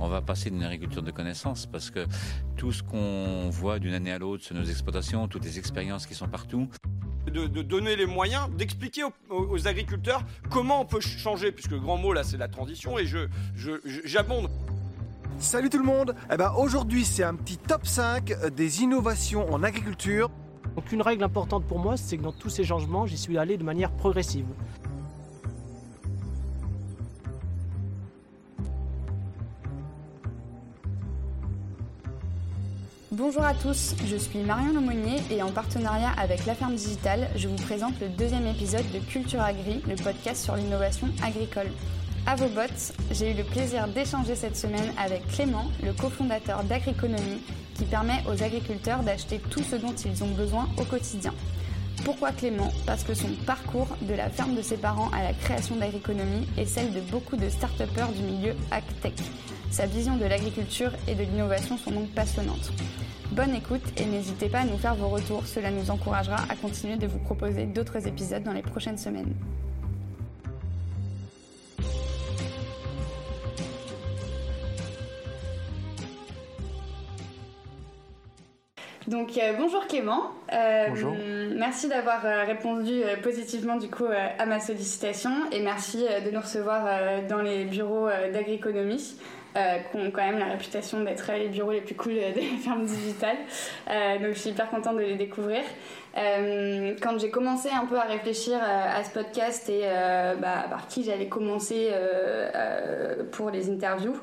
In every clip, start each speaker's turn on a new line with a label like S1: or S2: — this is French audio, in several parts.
S1: on va passer d'une agriculture de connaissances parce que tout ce qu'on voit d'une année à l'autre sur nos exploitations, toutes les expériences qui sont partout,
S2: de, donner les moyens, d'expliquer aux, agriculteurs comment on peut changer, puisque le grand mot là c'est la transition et je, j'abonde.
S3: Salut tout le monde eh ben, Aujourd'hui c'est un petit top 5 des innovations en agriculture.
S4: Donc une règle importante pour moi c'est que dans tous ces changements j'y suis allé de manière progressive.
S5: Bonjour à tous, je suis Marion Lemonnier et en partenariat avec La Ferme Digitale, je vous présente le deuxième épisode de Culture Agri, le podcast sur l'innovation agricole. À vos bottes, j'ai eu le plaisir d'échanger cette semaine avec Clément, le cofondateur d'Agriconomie, qui permet aux agriculteurs d'acheter tout ce dont ils ont besoin au quotidien. Pourquoi Clément? Parce que son parcours de la ferme de ses parents à la création d'Agriconomie est celle de beaucoup de start du milieu AgTech. Sa vision de l'agriculture et de l'innovation sont donc passionnantes. Bonne écoute et n'hésitez pas à nous faire vos retours, cela nous encouragera à continuer de vous proposer d'autres épisodes dans les prochaines semaines. Donc euh, bonjour Clément.
S3: Euh, bonjour.
S5: Merci d'avoir euh, répondu positivement du coup à ma sollicitation et merci de nous recevoir dans les bureaux d'agriconomie. Euh, qui ont quand même la réputation d'être les bureaux les plus cool de la ferme digitale. Euh, donc je suis hyper contente de les découvrir. Euh, quand j'ai commencé un peu à réfléchir à ce podcast et bah, par qui j'allais commencer pour les interviews,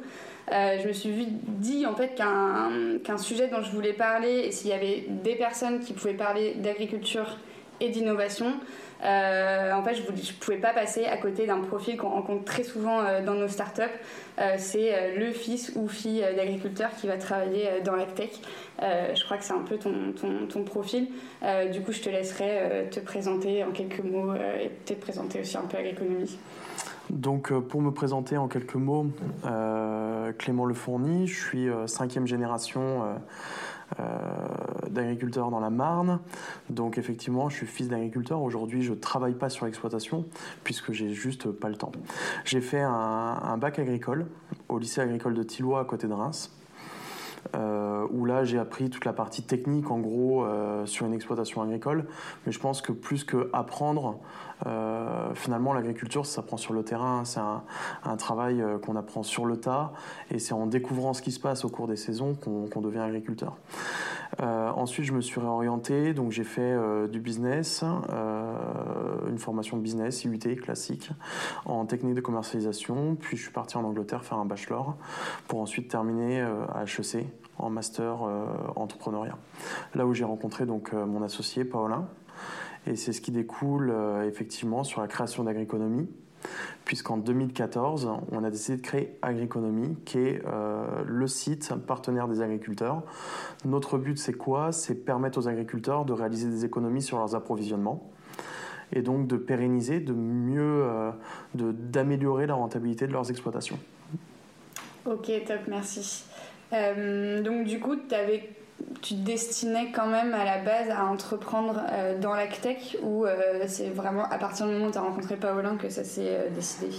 S5: je me suis dit en fait qu'un sujet dont je voulais parler, et s'il y avait des personnes qui pouvaient parler d'agriculture et d'innovation, euh, en fait, je ne pouvais pas passer à côté d'un profil qu'on rencontre très souvent euh, dans nos startups. Euh, c'est le fils ou fille d'agriculteur qui va travailler dans la tech. je crois que c'est un peu ton profil. du coup, je te laisserai te présenter en quelques mots et peut-être présenter aussi un peu Agriconomie.
S3: Donc, pour me présenter en quelques mots, Clément Le Fourny, je suis cinquième génération euh, d'agriculteur dans la Marne. Donc effectivement, je suis fils d'agriculteur. Aujourd'hui, je travaille pas sur l'exploitation puisque j'ai juste pas le temps. J'ai fait un, bac agricole au lycée agricole de Tillois à côté de Reims. Euh, où là j'ai appris toute la partie technique en gros euh, sur une exploitation agricole. Mais je pense que plus que apprendre, euh, finalement l'agriculture ça s'apprend sur le terrain. C'est un, travail qu'on apprend sur le tas et c'est en découvrant ce qui se passe au cours des saisons qu'on devient agriculteur. ensuite je me suis réorienté, donc j'ai fait du business, une formation de business IUT classique en technique de commercialisation. Puis je suis parti en Angleterre faire un bachelor pour ensuite terminer à HEC en master euh, entrepreneuriat. Là où j'ai rencontré donc euh, mon associé Paulin, et c'est ce qui découle euh, effectivement sur la création d'Agriconomie, puisqu'en 2014, on a décidé de créer Agriconomie, qui est le site partenaire des agriculteurs. Notre but, c'est quoi? C'est permettre aux agriculteurs de réaliser des économies sur leurs approvisionnements et donc de pérenniser, de mieux, d'améliorer la rentabilité de leurs exploitations.
S5: Ok, top, merci. Euh, donc du coup, avais, tu te destinais quand même à la base à entreprendre euh, dans l'ACTEC ou euh, c'est vraiment à partir du moment où tu as rencontré Paolin que ça s'est décidé?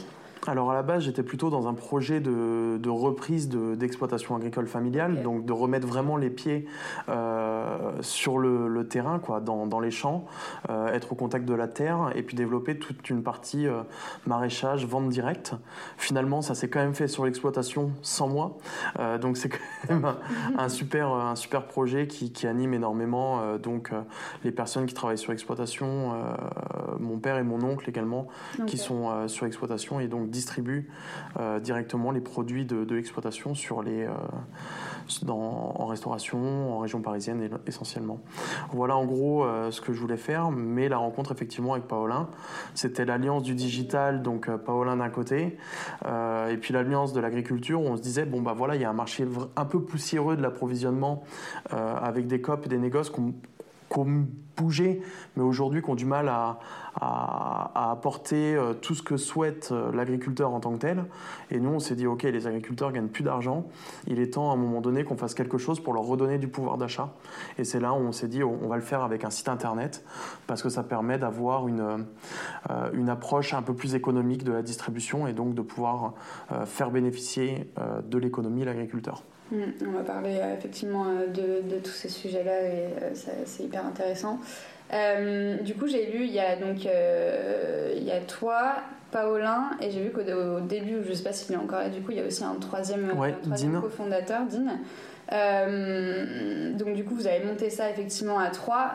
S3: Alors à la base, j'étais plutôt dans un projet de, de reprise d'exploitation agricole familiale, donc de remettre vraiment les pieds euh, sur le, le, terrain, quoi, dans, dans les champs, euh, être au contact de la terre et puis développer toute une partie euh, maraîchage, vente directe. Finalement, ça s'est quand même fait sur l'exploitation sans moi, donc c'est quand même un, super, un super projet qui, qui anime énormément donc les personnes qui travaillent sur l'exploitation, mon père et mon oncle également, qui sont sur l'exploitation et donc distribue euh, directement les produits de, l'exploitation sur les, euh, dans, en restauration, en région parisienne essentiellement. Voilà en gros euh, ce que je voulais faire, mais la rencontre effectivement avec Paolin, c'était l'alliance du digital, donc Paolin d'un côté, et puis l'alliance de l'agriculture où on se disait, bon bah voilà, il y a un marché un peu poussiéreux de l'approvisionnement avec des COP et des négoces qu'on qui ont bougé, mais aujourd'hui qui ont du mal à, à, apporter euh, tout ce que souhaite euh, l'agriculteur en tant que tel. Et nous, on s'est dit, OK, les agriculteurs gagnent plus d'argent. Il est temps à un moment donné qu'on fasse quelque chose pour leur redonner du pouvoir d'achat. Et c'est là où on s'est dit, on va le faire avec un site internet parce que ça permet d'avoir une, euh, une approche un peu plus économique de la distribution et donc de pouvoir faire bénéficier de l'économie l'agriculteur.
S5: Mmh, on va parler effectivement de, de, tous ces sujets-là et c'est hyper intéressant. Euh, du coup, j'ai lu, il y a donc euh, il y a toi, Paolin, et j'ai vu qu'au début, je sais pas s'il est encore là, du coup, il y a aussi un troisième, cofondateur, Dean. Euh, donc du coup, vous avez monté ça effectivement à trois.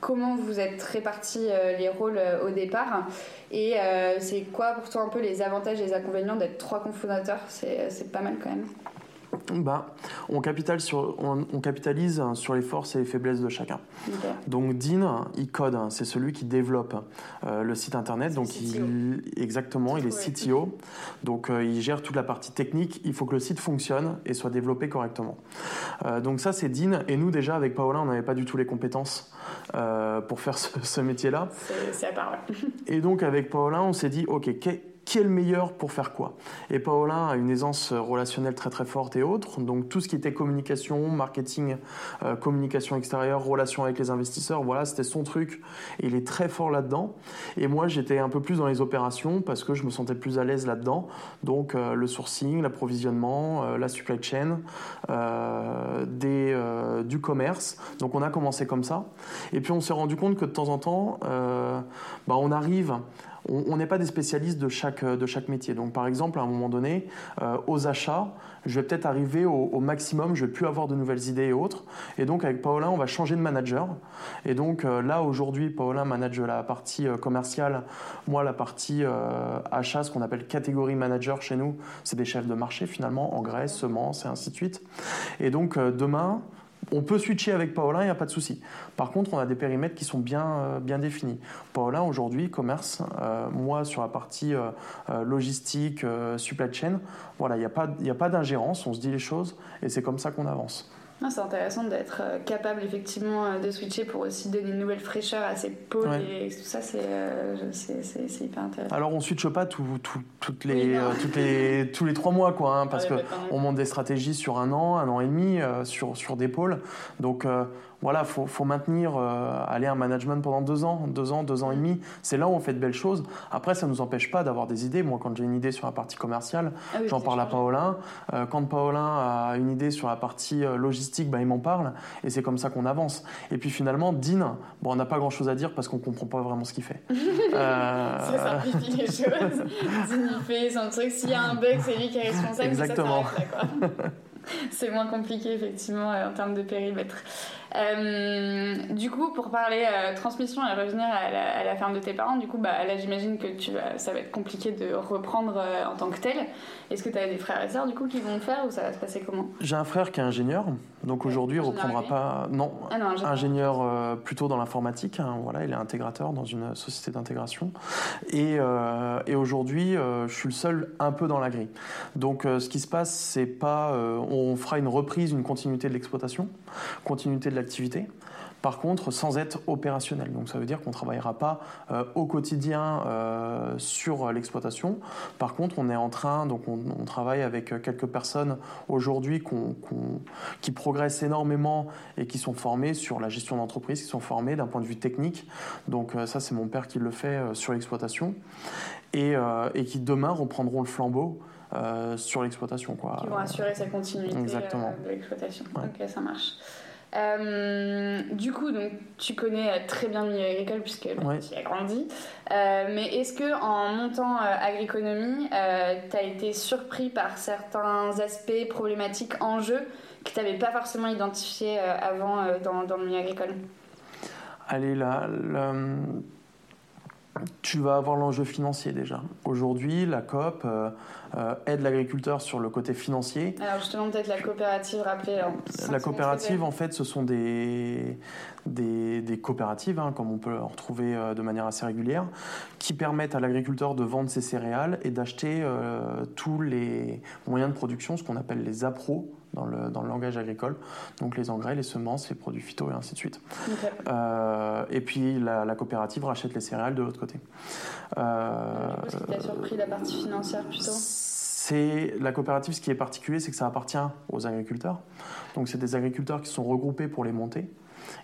S5: comment vous êtes répartis les rôles au départ? Et c'est quoi pour toi un peu les avantages et les inconvénients d'être trois cofondateurs? C'est pas mal quand même
S3: bah, on, capitalise sur, on, capitalise sur les forces et les faiblesses de chacun. Donc Dean, il code, c'est celui qui développe euh, le site internet. Donc il, exactement, il est CTO. Donc euh, il gère toute la partie technique. Il faut que le site fonctionne et soit développé correctement. Euh, donc ça c'est Dean. Et nous déjà avec Paola, on n'avait pas du tout les compétences pour faire ce, métier-là.
S5: C'est à part.
S3: et donc avec Paola, on s'est dit ok, qui est le meilleur pour faire quoi Et Paolin a une aisance relationnelle très très forte et autres, donc tout ce qui était communication, marketing, euh, communication extérieure, relation avec les investisseurs, voilà, c'était son truc. Il est très fort là-dedans. Et moi, j'étais un peu plus dans les opérations parce que je me sentais plus à l'aise là-dedans. Donc euh, le sourcing, l'approvisionnement, euh, la supply chain, des, du commerce. Donc on a commencé comme ça. Et puis on s'est rendu compte que de temps en temps, bah, on arrive on n'est pas des spécialistes de chaque, de chaque métier. Donc par exemple, à un moment donné, euh, aux achats, je vais peut-être arriver au, maximum, je vais plus avoir de nouvelles idées et autres. Et donc avec Paolin, on va changer de manager. Et donc euh, là, aujourd'hui, Paolin manage la partie euh, commerciale, moi la partie achat, ce qu'on appelle catégorie manager chez nous, c'est des chefs de marché finalement, engrais, semences et ainsi de suite. Et donc demain, on peut switcher avec Paolin, il n'y a pas de souci. Par contre, on a des périmètres qui sont bien, euh, définis. Paolin, aujourd'hui, commerce, euh, moi, sur la partie euh, logistique, supply chain, voilà, il n'y a pas, a pas d'ingérence, on se dit les choses et c'est comme ça qu'on avance.
S5: C'est intéressant d'être euh, capable effectivement euh, de switcher pour aussi donner une nouvelle fraîcheur à ces pôles et tout ça, euh, c'est hyper intéressant.
S3: Alors on switche pas tout, toutes les, toutes les, tous les trois mois, quoi, hein, parce qu'on on monte des stratégies sur un an, un an et demi, sur, sur des pôles. Donc voilà, faut, faut maintenir, euh, aller un management pendant deux ans, deux ans, deux ans et demi. C'est là où on fait de belles choses. Après, ça ne nous empêche pas d'avoir des idées. Moi, quand j'ai une idée sur la partie commerciale, ah j'en parle à Paolin. Euh, quand Paolin a une idée sur la partie euh, logistique, bah, il m'en parle. Et c'est comme ça qu'on avance. Et puis finalement, Dean, bon, on n'a pas grand-chose à dire parce qu'on ne comprend pas vraiment ce qu'il fait.
S5: ça simplifie les choses. Dean, il fait son truc. S'il y a un bug, c'est lui qui est responsable.
S3: Exactement.
S5: c'est moins compliqué, effectivement, en termes de périmètre. Euh, du coup, pour parler euh, transmission et revenir à la, ferme de tes parents, du coup, bah, là, j'imagine que tu ça va être compliqué de reprendre euh, en tant que tel. Est-ce que tu as des frères et sœurs, du coup, qui vont le faire ou ça va se passer comment?
S3: J'ai un frère qui est ingénieur, donc aujourd'hui, il reprendra pas. Non, ah ingénieur, plutôt dans l'informatique. Hein, voilà, il est intégrateur dans une société d'intégration. Et, et aujourd'hui, je suis le seul un peu dans la grille. Donc, ce qui se passe, c'est pas. on fera une reprise, une continuité de l'exploitation, continuité de la Par contre, sans être opérationnel. Donc ça veut dire qu'on ne travaillera pas euh, au quotidien euh, sur l'exploitation. Par contre, on est en train, donc on, travaille avec quelques personnes aujourd'hui qui progressent énormément et qui sont formées sur la gestion d'entreprise, qui sont formées d'un point de vue technique. Donc euh, ça, c'est mon père qui le fait sur l'exploitation. Et, qui demain reprendront le flambeau sur l'exploitation.
S5: Qui vont assurer sa continuité de l'exploitation. Ok, ça marche. Euh, du coup, donc, tu connais très bien le milieu agricole puisque tu y as grandi. Euh, mais est-ce que en montant euh, agroéconomie, tu as été surpris par certains aspects problématiques, enjeux que tu n'avais pas forcément identifiés avant dans, dans, le milieu agricole?
S3: Allez, là, tu vas avoir l'enjeu financier déjà. Aujourd'hui, la COP euh, euh, aide l'agriculteur sur le côté financier.
S5: Alors justement, peut-être la coopérative, rappelez.
S3: La coopérative, en fait, ce sont des, des, coopératives, hein, comme on peut en retrouver euh, de manière assez régulière, qui permettent à l'agriculteur de vendre ses céréales et d'acheter tous les moyens de production, ce qu'on appelle les appros dans le, dans le langage agricole. Donc les engrais, les semences, les produits phyto et ainsi de suite. Euh, et puis la, la coopérative rachète les céréales de l'autre côté. Euh,
S5: ce qui t'a surpris, la partie financière plutôt?
S3: C'est la coopérative, ce qui est particulier, c'est que ça appartient aux agriculteurs. Donc c'est des agriculteurs qui sont regroupés pour les monter.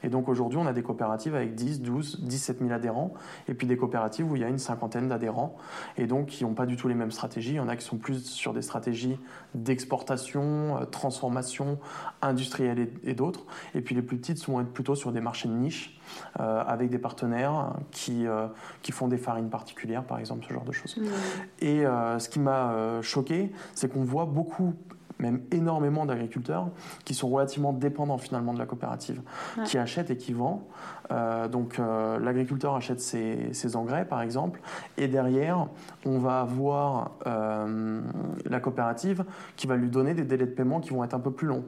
S3: Et donc aujourd'hui, on a des coopératives avec 10, 12, 17 000 adhérents, et puis des coopératives où il y a une cinquantaine d'adhérents, et donc qui n'ont pas du tout les mêmes stratégies. Il y en a qui sont plus sur des stratégies d'exportation, euh, transformation, industrielle et, et d'autres. Et puis les plus petites sont plutôt sur des marchés de niche, euh, avec des partenaires qui, euh, qui font des farines particulières, par exemple, ce genre de choses.
S5: Hmm.
S3: Et ce qui m'a choqué, c'est qu'on voit beaucoup, même énormément d'agriculteurs qui sont relativement dépendants finalement de la coopérative,
S5: Ouais.
S3: qui achètent et qui vendent. Euh, donc euh, l'agriculteur achète ses, ses engrais par exemple, et derrière on va avoir euh, la coopérative qui va lui donner des délais de paiement qui vont être un peu plus longs,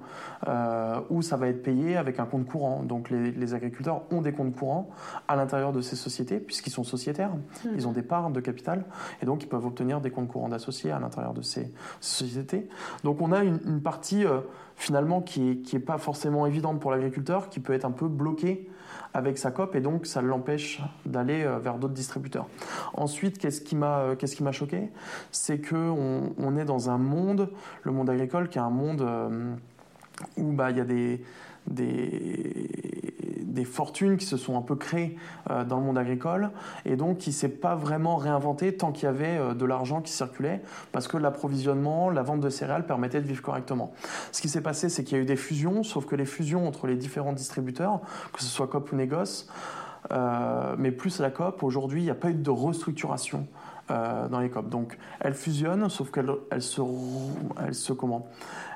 S3: ou ça va être payé avec un compte courant. Donc les, les agriculteurs ont des comptes courants à l'intérieur de ces sociétés puisqu'ils sont sociétaires, ils ont des parts de capital et donc ils peuvent obtenir des comptes courants d'associés à l'intérieur de ces sociétés. Donc on a une, partie euh, finalement qui est, qui est pas forcément évidente pour l'agriculteur, qui peut être un peu bloqué avec sa COP et donc ça l'empêche d'aller euh, vers d'autres distributeurs. Ensuite, qu'est-ce qui m'a euh, qu'est-ce qui m'a choqué? C'est que on, on est dans un monde, le monde agricole, qui est un monde où bah il y a des des, fortunes qui se sont un peu créées euh, dans le monde agricole et donc qui s'est pas vraiment réinventé tant qu'il y avait euh, de l'argent qui circulait parce que l'approvisionnement, la vente de céréales permettait de vivre correctement. Ce qui s'est passé, c'est qu'il y a eu des fusions, sauf que les fusions entre les différents distributeurs, que ce soit COP ou Négoce, euh, mais plus la COP, aujourd'hui, il n'y a pas eu de restructuration dans les COP. Donc, elles fusionnent, sauf qu'elles elles se, elles se comment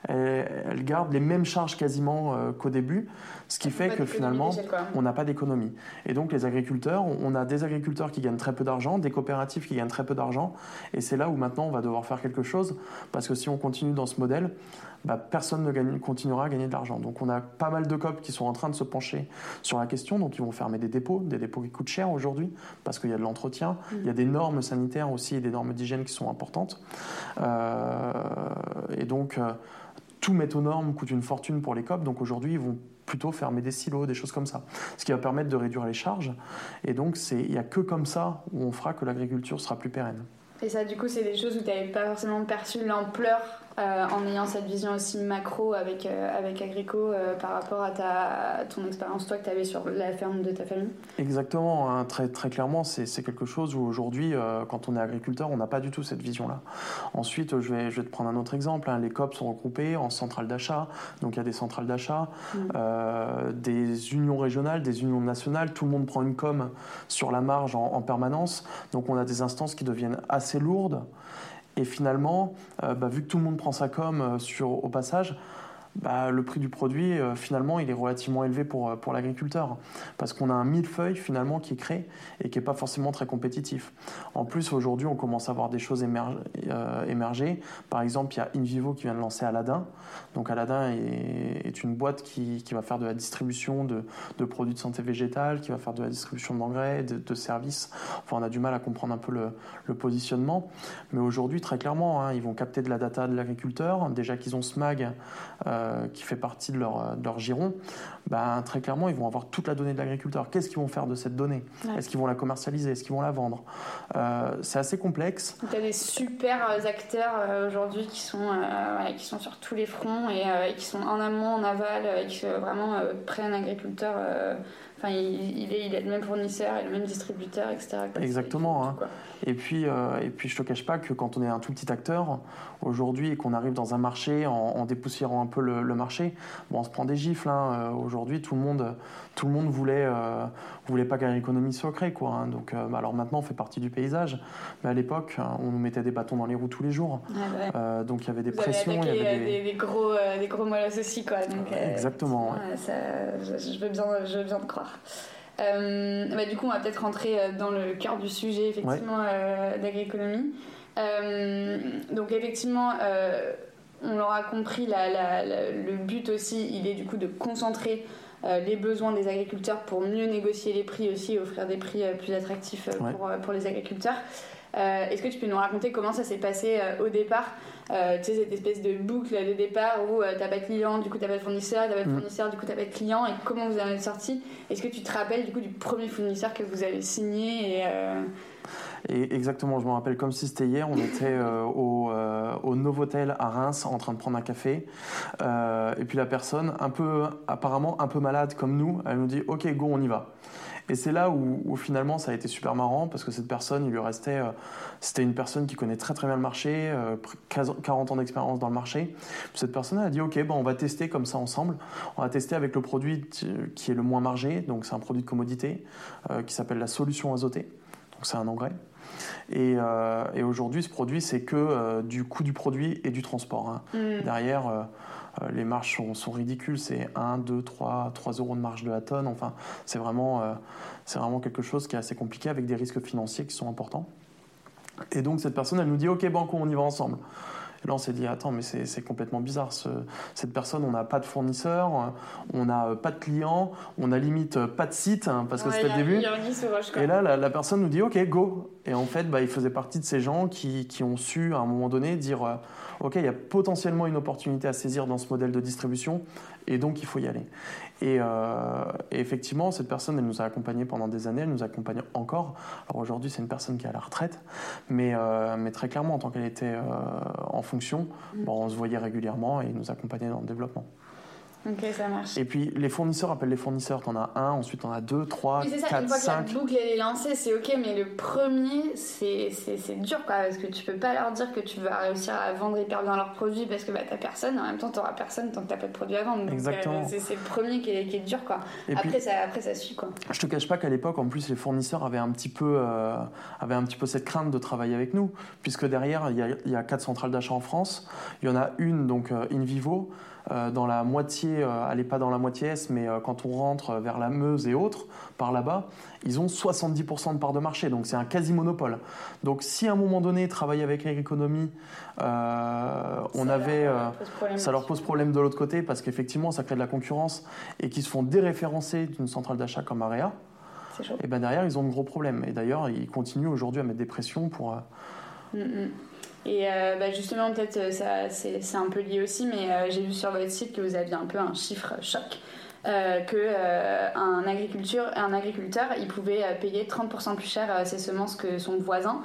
S3: elles, elles gardent les mêmes charges quasiment euh, qu'au début, ce qui fait
S5: Pas
S3: que finalement, on n'a pas d'économie. Et donc les agriculteurs, on a des agriculteurs qui gagnent très peu d'argent, des coopératives qui gagnent très peu d'argent, et c'est là où maintenant on va devoir faire quelque chose, parce que si on continue dans ce modèle, bah, personne ne gagne- continuera à gagner de l'argent. Donc on a pas mal de COP qui sont en train de se pencher sur la question, donc ils vont fermer des dépôts, des dépôts qui coûtent cher aujourd'hui, parce qu'il y a de l'entretien, il y a des normes sanitaires aussi et des normes d'hygiène qui sont importantes. Euh, et donc euh, tout mettre aux normes coûte une fortune pour les COP, donc aujourd'hui ils vont plutôt fermer des silos, des choses comme ça, ce qui va permettre de réduire les charges. Et donc il n'y a que comme ça où on fera que l'agriculture sera plus pérenne.
S5: Et ça, du coup, c'est des choses où tu n'avais pas forcément perçu l'ampleur euh, en ayant cette vision aussi macro avec, euh, avec Agrico euh, par rapport à, ta, à ton expérience, toi, que tu avais sur la ferme de ta famille.
S3: Exactement, hein, très, très clairement, c'est quelque chose où aujourd'hui, quand on est agriculteur, on n'a pas du tout cette vision-là. Ensuite, je vais, je vais te prendre un autre exemple. hein. Les COP sont regroupés en centrales d'achat, donc il y a des centrales d'achat, euh, des unions régionales, des unions nationales, tout le monde prend une com sur la marge en, en permanence, donc on a des instances qui deviennent assez lourdes. Et finalement, euh, bah, vu que tout le monde prend sa com euh, sur, au passage, bah, le prix du produit, euh, finalement, il est relativement élevé pour, euh, pour l'agriculteur. Parce qu'on a un millefeuille, finalement, qui est créé et qui n'est pas forcément très compétitif. En plus, aujourd'hui, on commence à voir des choses émerger. euh, émerger. Par exemple, il y a InVivo qui vient de lancer Aladdin. Donc, Aladdin est, une boîte qui, qui va faire de la distribution de, de produits de santé végétale, qui va faire de la distribution d'engrais, de, services. Enfin, on a du mal à comprendre un peu le, positionnement. Mais aujourd'hui, très clairement, hein, ils vont capter de la data de l'agriculteur. Déjà qu'ils ont SMAG, qui fait partie de leur, de leur giron, ben, très clairement, ils vont avoir toute la donnée de l'agriculteur. Qu'est-ce qu'ils vont faire de cette donnée?
S5: Ouais.
S3: Est-ce qu'ils vont la commercialiser? Est-ce qu'ils vont la vendre? Euh, C'est assez complexe.
S5: Tu as des super euh, acteurs euh, aujourd'hui qui, sont, euh, ouais, qui sont sur tous les fronts et, euh, et qui sont en amont, en aval, euh, et qui euh, vraiment euh, prennent agriculteur. Enfin, il, il est, il est le même fournisseur et le même distributeur, etc.
S3: Exactement, hein. Et puis, euh, et puis je te cache pas que quand on est un tout petit acteur, aujourd'hui, et qu'on arrive dans un marché en, en dépoussiérant un peu le, le marché, bon, on se prend des gifles. hein. Euh, aujourd'hui, tout le monde, tout le monde voulait, euh, voulait pas qu'Agriconomie soit créée. Quoi, hein. Donc, euh, bah, alors maintenant, on fait partie du paysage. Mais à l'époque, hein, on nous mettait des bâtons dans les roues tous les jours.
S5: Ouais, ouais.
S3: Euh, donc, il y avait des
S5: Vous
S3: pressions. il y avait
S5: euh,
S3: des...
S5: des, des gros, euh, des gros molosses aussi, quoi. Donc,
S3: Exactement, ouais.
S5: ouais, ça, je, veux bien, je veux bien te croire. Bah, du coup, on va peut-être rentrer dans le cœur du sujet, effectivement, d'agriconomie. Euh, donc, effectivement, on l'aura compris, la- la- la- le but aussi, il est du coup de concentrer les besoins des agriculteurs pour mieux négocier les prix aussi, offrir des prix euh, plus attractifs euh,
S3: Ouais.
S5: pour, euh, pour les agriculteurs. Est-ce que tu peux nous raconter comment ça s'est passé au départ euh, tu sais, cette espèce de boucle de départ où tu t'as pas de client, du coup t'as pas de fournisseur, t'as pas de mm. fournisseur, du coup t'as pas de client, et comment vous en êtes sorti? Est-ce que tu te rappelles du coup du premier fournisseur que vous avez signé et,
S3: et exactement, je me rappelle comme si c'était hier, on était euh, au, euh, au, Novotel à Reims en train de prendre un café. Euh, et puis la personne, un peu, apparemment un peu malade comme nous, elle nous dit Ok, go, on y va. Et c'est là où, finalement ça a été super marrant parce que cette personne, il lui restait, c'était une personne qui connaît très très bien le marché, 40 ans d'expérience dans le marché. Cette personne a dit ok, bon, on va tester comme ça ensemble. On va tester avec le produit qui est le moins margé, donc c'est un produit de commodité qui s'appelle la solution azotée. Donc c'est un engrais. Euh, et, aujourd'hui, ce produit, c'est que euh, du coût du produit et du transport. Hein. Mm. Derrière, euh, les marges sont, ridicules. C'est 1, 2, 3, 3 euros de marge de la tonne. Enfin, c'est vraiment, c'est vraiment quelque chose qui est assez compliqué avec des risques financiers qui sont importants. Et donc, cette personne, elle nous dit Ok, Banco, on y va ensemble là, on s'est dit, attends, mais c'est complètement bizarre. cette personne, on n'a pas de fournisseur, on n'a pas de client, on a limite pas de site, hein, parce que c'était le début. Et là, la, personne nous dit, OK, go. Et en fait, bah, il faisait partie de ces gens qui, qui ont su, à un moment donné, dire, euh, OK, il y a potentiellement une opportunité à saisir dans ce modèle de distribution, et donc il faut y aller. Euh, et, effectivement, cette personne, elle nous a accompagnés pendant des années, elle nous accompagne encore. Alors aujourd'hui, c'est une personne qui est à la retraite, mais, euh, mais très clairement, en tant qu'elle était euh, en fonction, mm. bon, on se voyait régulièrement et nous accompagnait dans le développement.
S5: Ok, ça marche.
S3: Et puis les fournisseurs appellent les fournisseurs. T'en as un, ensuite t'en as deux, trois,
S5: oui, ça,
S3: quatre,
S5: une fois
S3: cinq.
S5: Que la boucle est lancée, c'est ok, mais le premier, c'est dur quoi, parce que tu peux pas leur dire que tu vas réussir à vendre hyper bien leurs produits parce que bah, t'as personne. En même temps, t'auras personne tant que t'as pas de produits à vendre.
S3: Exactement.
S5: Euh, c'est le premier qui est, qui est dur quoi. après, ça, après ça suit quoi.
S3: Je te cache pas qu'à l'époque, en plus, les fournisseurs avaient un petit peu, euh, avaient un petit peu cette crainte de travailler avec nous, puisque derrière, il y a, y a quatre centrales d'achat en France. Il y en a une donc euh, in vivo. Euh, dans la moitié, euh, elle n'est pas dans la moitié est, mais euh, quand on rentre vers la Meuse et autres, par là-bas, ils ont 70% de part de marché, donc c'est un quasi-monopole. Donc si à un moment donné, travailler avec Air Economy, on ça avait, leur ça leur pose problème de l'autre côté, parce qu'effectivement, ça crée de la concurrence, et qu'ils se font déréférencer d'une centrale d'achat comme Area, et ben derrière, ils ont de gros problèmes. Et d'ailleurs, ils continuent aujourd'hui à mettre des pressions pour... Mm,
S5: mm. Et euh, bah, justement, peut-être euh, ça, c'est, un peu lié aussi, mais euh, j'ai vu sur votre site que vous aviez un peu un chiffre choc. que un, agriculteur, un agriculteur, il pouvait payer 30% plus cher ses semences que son voisin.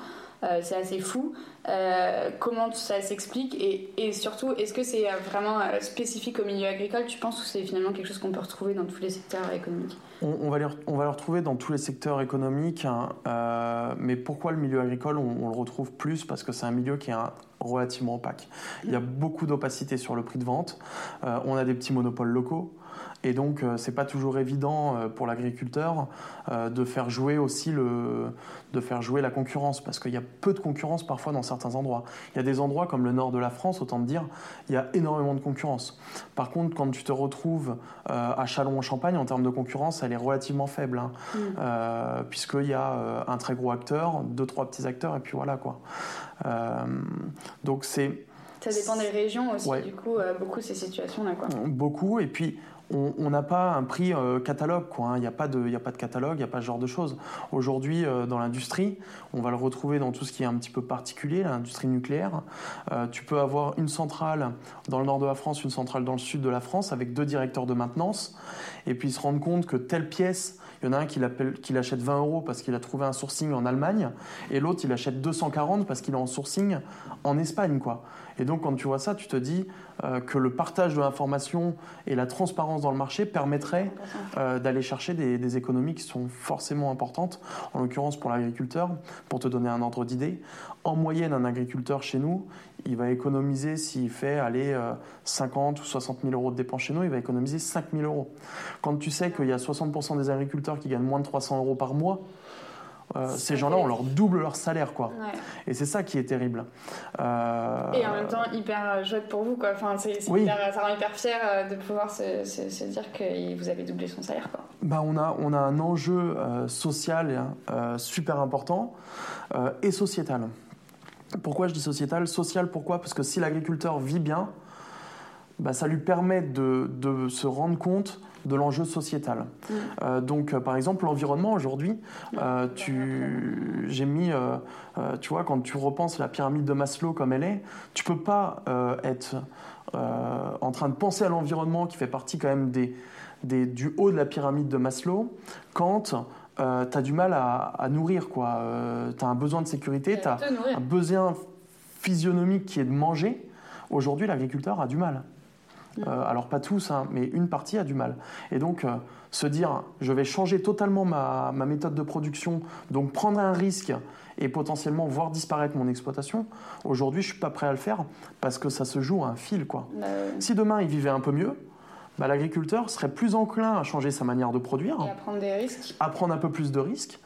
S5: C'est assez fou. comment ça s'explique et, surtout, est-ce que c'est vraiment spécifique au milieu agricole, tu penses, ou c'est finalement quelque chose qu'on peut retrouver dans tous les secteurs économiques?
S3: On, va les, on, va le retrouver dans tous les secteurs économiques, hein. euh, mais pourquoi le milieu agricole, on, le retrouve plus? Parce que c'est un milieu qui est relativement opaque. Il y a beaucoup d'opacité sur le prix de vente, euh, on a des petits monopoles locaux, et donc, euh, c'est pas toujours évident euh, pour l'agriculteur euh, de faire jouer aussi le, de faire jouer la concurrence, parce qu'il y a peu de concurrence parfois dans certains endroits. Il y a des endroits comme le nord de la France, autant dire, il y a énormément de concurrence. Par contre, quand tu te retrouves à Châlons-en-Champagne, en termes de concurrence, elle est relativement faible, hein, mm. puisqu'il y a un très gros acteur, deux, trois petits acteurs, et puis voilà quoi. donc c'est
S5: ça dépend des régions aussi, du coup, beaucoup ces situations-là.
S3: Beaucoup, et puis on n'a pas un prix euh, catalogue. Hein. Il n'y a, pas de, a pas de catalogue, il n'y a pas ce genre de choses. Aujourd'hui, euh, dans l'industrie, on va le retrouver dans tout ce qui est un petit peu particulier, l'industrie nucléaire. Euh, tu peux avoir une centrale dans le nord de la France, une centrale dans le sud de la France, avec deux directeurs de maintenance, et puis se rendre compte que telle pièce, il y en a un qui, l'achète 20 euros parce qu'il a trouvé un sourcing en Allemagne, et l'autre, il achète 240 parce qu'il est en sourcing en Espagne. quoi. Et donc, quand tu vois ça, tu te dis euh, que le partage de l'information et la transparence dans le marché permettrait euh, d'aller chercher des, économies qui sont forcément importantes. En l'occurrence, pour l'agriculteur, pour te donner un ordre d'idée, en moyenne, un agriculteur chez nous, il va économiser, s'il fait aller 50 ou 60 000 euros de dépenses chez nous, il va économiser 5 000 euros. Quand tu sais qu'il y a 60% des agriculteurs qui gagnent moins de 300 euros par mois, euh, ces gens-là, on leur double leur salaire, quoi. Et c'est ça qui est terrible.
S5: Euh, Et en même temps, hyper euh, chouette pour vous, quoi. Enfin, c'est, ça rend hyper fier de pouvoir se, dire que vous avez doublé son salaire, quoi.
S3: Bah, on, a, on a un enjeu social super important et sociétal. Pourquoi je dis sociétal? Social, pourquoi? Parce que si l'agriculteur vit bien, bah, ça lui permet de, de se rendre compte de l'enjeu sociétal.
S5: Mm.
S3: Euh, donc, euh, par exemple, l'environnement aujourd'hui, euh, tu, j'ai mis, euh, euh, tu vois, quand tu repenses la pyramide de Maslow comme elle est, tu peux pas euh, être euh, en train de penser à l'environnement qui fait partie quand même des, des- du haut de la pyramide de Maslow quand tu as du mal à, à nourrir, quoi. tu as un besoin de sécurité, tu as
S5: Te nourrir.
S3: un besoin physionomique qui est de manger. Aujourd'hui, l'agriculteur a du mal. Euh, alors pas tous, hein, mais une partie a du mal. Et donc euh, se dire, je vais changer totalement ma, ma méthode de production, donc prendre un risque et potentiellement voir disparaître mon exploitation, aujourd'hui je suis pas prêt à le faire parce que ça se joue à un fil. Quoi.
S5: Bah.
S3: Si demain il vivait un peu mieux, bah, l'agriculteur serait plus enclin à changer sa manière de produire
S5: Et à prendre des risques.
S3: à prendre un peu plus de risques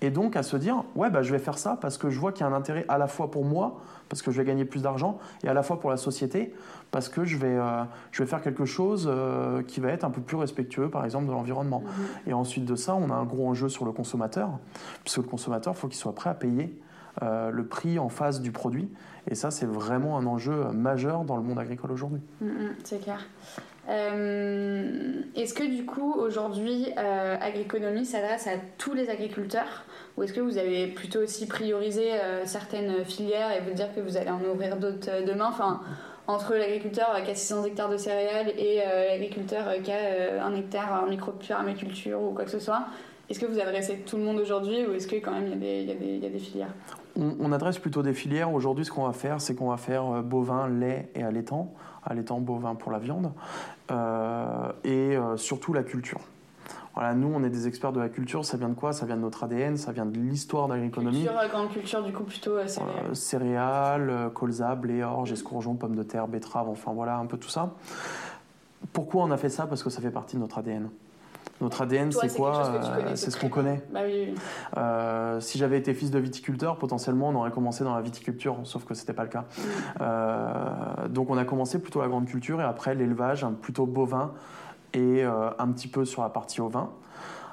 S3: et donc à se dire ouais bah je vais faire ça parce que je vois qu'il y a un intérêt à la fois pour moi parce que je vais gagner plus d'argent et à la fois pour la société parce que je vais euh, je vais faire quelque chose euh, qui va être un peu plus respectueux par exemple de l'environnement. Et ensuite de ça on a un gros enjeu sur le consommateur puisque le consommateur faut qu'il soit prêt à payer euh, le prix en face du produit. Et ça c'est vraiment un enjeu majeur dans le monde agricole aujourd'hui.
S5: Mm, mm, c'est clair. Euh, Est-ce que du coup aujourd'hui euh, Agriconomie s'adresse à tous les agriculteurs ou est-ce que vous avez plutôt aussi priorisé euh, certaines filières et vous dire que vous allez en ouvrir d'autres euh, demain? Enfin, entre l'agriculteur qui a 600 hectares de céréales et l'agriculteur qui a un hectare en micro-permaculture ou quoi que ce soit est-ce que vous adressez tout le monde aujourd'hui ou est-ce que quand même il y a des, il y a des- filières?
S3: On, on adresse plutôt des filières. Aujourd'hui, ce qu'on va faire, c'est qu'on va faire bovin, lait et allaitant. Allaitant, bovin pour la viande. Euh, et euh, surtout la culture. Voilà, nous, on est des experts de la culture. Ça vient de quoi? Ça vient de notre ADN, ça vient de l'histoire d'agriconomie.
S5: Culture, euh, grande culture du coup plutôt euh, céréales.
S3: Euh, céréales, colza, blé, orge, escourgeon, pommes de terre, betteraves, enfin voilà, un peu tout ça. Pourquoi on a fait ça? Parce que ça fait partie de notre ADN. Notre ADN, c'est quoi Euh, C'est ce qu'on connaît.
S5: Bah oui, oui.
S3: Euh, si j'avais été fils de viticulteur, potentiellement, on aurait commencé dans la viticulture, sauf que c'était pas le cas. Euh, donc, on a commencé plutôt la grande culture et après l'élevage, plutôt bovin et euh, un petit peu sur la partie ovin.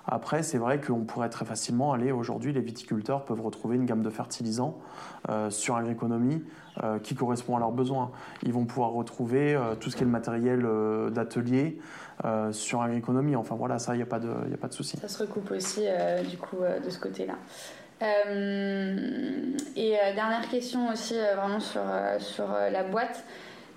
S3: Après, c'est vrai qu'on pourrait très facilement aller aujourd'hui, les viticulteurs peuvent retrouver une gamme de fertilisants euh, sur agronomie euh, qui correspond à leurs besoins. Ils vont pouvoir retrouver euh, tout ce qui est le matériel euh, d'atelier sur agronomie. Enfin voilà, ça, il n'y a pas de, a pas de souci.
S5: Ça se recoupe aussi du coup de ce côté-là. Et dernière question aussi vraiment sur, sur la boîte.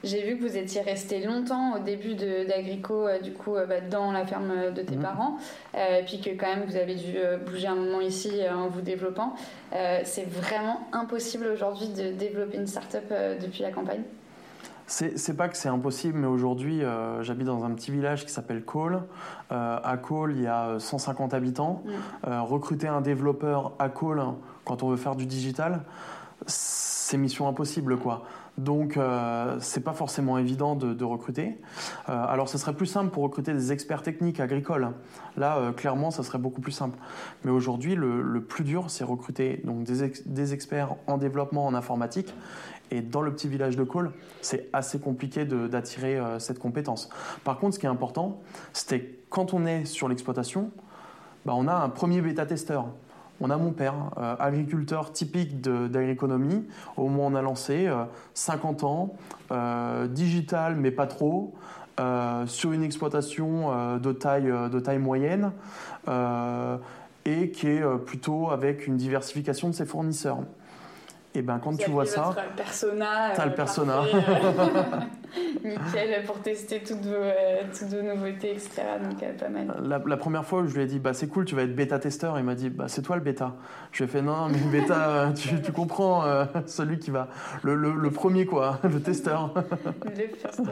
S5: J'ai vu que vous étiez resté longtemps au début d'Agrico, euh, du coup, euh, bah, dans la ferme de tes
S3: Mhm.
S5: parents, euh, puis que quand même vous avez dû euh, bouger un moment ici euh, en vous développant. Euh, C'est vraiment impossible aujourd'hui de développer une start-up euh, depuis la campagne?
S3: C'est pas que c'est impossible, mais aujourd'hui, euh, j'habite dans un petit village qui s'appelle Cole. Euh, à Cole, il y a euh, 150 habitants.
S5: Mm.
S3: Euh, recruter un développeur à Cole, quand on veut faire du digital, c'est mission impossible, quoi. Donc, euh, c'est pas forcément évident de, recruter. Euh, alors, ce serait plus simple pour recruter des experts techniques agricoles. Là, euh, clairement, ça serait beaucoup plus simple. Mais aujourd'hui, le, plus dur, c'est recruter donc des, ex- des experts en développement en informatique. Et dans le petit village de Cole, c'est assez compliqué d'attirer euh, cette compétence. Par contre, ce qui est important, c'était quand on est sur l'exploitation, bah, on a un premier bêta-testeur. On a mon père, euh, agriculteur typique d'agronomie. Au où on a lancé, euh, 50 ans, euh, digital mais pas trop, euh, sur une exploitation euh, de, taille, euh, de taille moyenne euh, et qui est euh, plutôt avec une diversification de ses fournisseurs. Et ben quand tu vois ça,
S5: votre persona.
S3: T'as le persona.
S5: euh, nickel pour tester toutes vos, euh, toutes vos nouveautés, etc. Donc euh, pas mal.
S3: La, la première fois où je lui ai dit bah c'est cool tu vas être bêta testeur il m'a dit bah c'est toi le bêta je lui ai fait non mais le bêta euh, tu, tu comprends euh, celui qui va le, le- le premier quoi le testeur
S5: Le first one.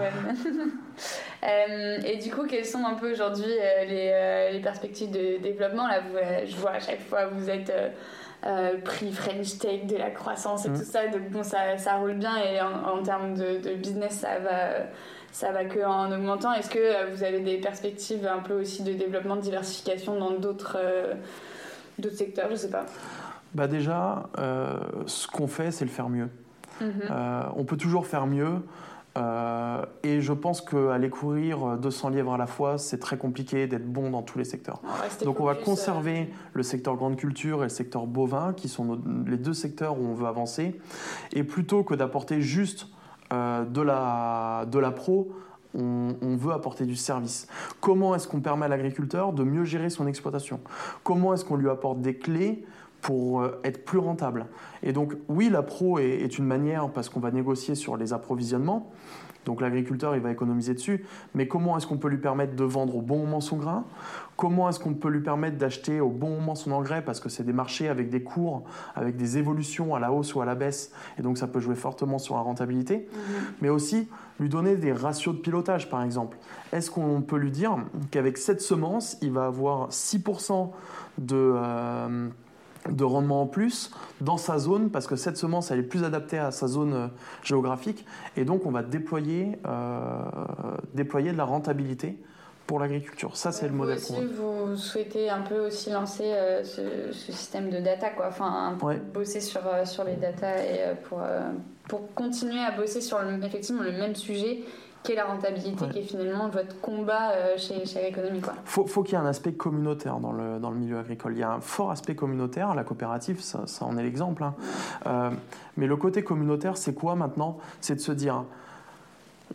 S5: Et du coup, quelles sont un peu aujourd'hui les, les perspectives de développement? Là, vous, je vois à chaque fois vous êtes euh, prix French Tech de la croissance et
S3: Mhm.
S5: tout ça. Donc bon, ça, ça roule bien et en, en termes de, de business, ça va, ça va que en augmentant. Est-ce que euh, vous avez des perspectives un peu aussi de développement, de diversification dans d'autres euh, d'autres secteurs? Je sais pas.
S3: bah déjà euh, ce qu'on fait c'est le faire mieux
S5: Mhm.
S3: Euh, on peut toujours faire mieux euh, et je pense qu'aller courir 200 lièvres à la fois c'est très compliqué d'être bon dans tous les secteurs Donc on va
S5: euh,
S3: conserver le secteur grande culture et le secteur bovin, qui sont nos- les deux secteurs où on veut avancer. Et plutôt que d'apporter juste euh, de, la, de la pro, on, on veut apporter du service. Comment est-ce qu'on permet à l'agriculteur de mieux gérer son exploitation? Comment est-ce qu'on lui apporte des clés pour euh, être plus rentable. Et donc oui, la pro est, est une manière parce qu'on va négocier sur les approvisionnements. Donc l'agriculteur, il va économiser dessus. Mais comment est-ce qu'on peut lui permettre de vendre au bon moment son grain? Comment est-ce qu'on peut lui permettre d'acheter au bon moment son engrais? Parce que c'est des marchés avec des cours, avec des évolutions à la hausse ou à la baisse. Et donc ça peut jouer fortement sur la rentabilité. Mais aussi lui donner des ratios de pilotage, par exemple. Est-ce qu'on peut lui dire qu'avec cette semence, il va avoir 6% de... euh, de rendement en plus dans sa zone parce que cette semence elle est plus adaptée à sa zone euh, géographique et donc on va déployer, euh, déployer de la rentabilité pour l'agriculture. Ça c'est le modèle qu'on
S5: vous souhaitez un peu aussi lancer euh, ce, ce système de data, quoi. Enfin,
S3: Ouais.
S5: bosser sur, sur les data et euh, pour, pour continuer à bosser sur le, effectivement le même sujet qu'est la rentabilité,
S3: Ouais.
S5: qui est finalement votre combat euh, chez, chez Agriconomie, quoi.
S3: faut, faut qu'il y ait un aspect communautaire dans le, dans le milieu agricole. Il y a un fort aspect communautaire, la coopérative, ça, ça en est l'exemple. hein. Euh, mais le côté communautaire, c'est quoi maintenant? C'est de se dire,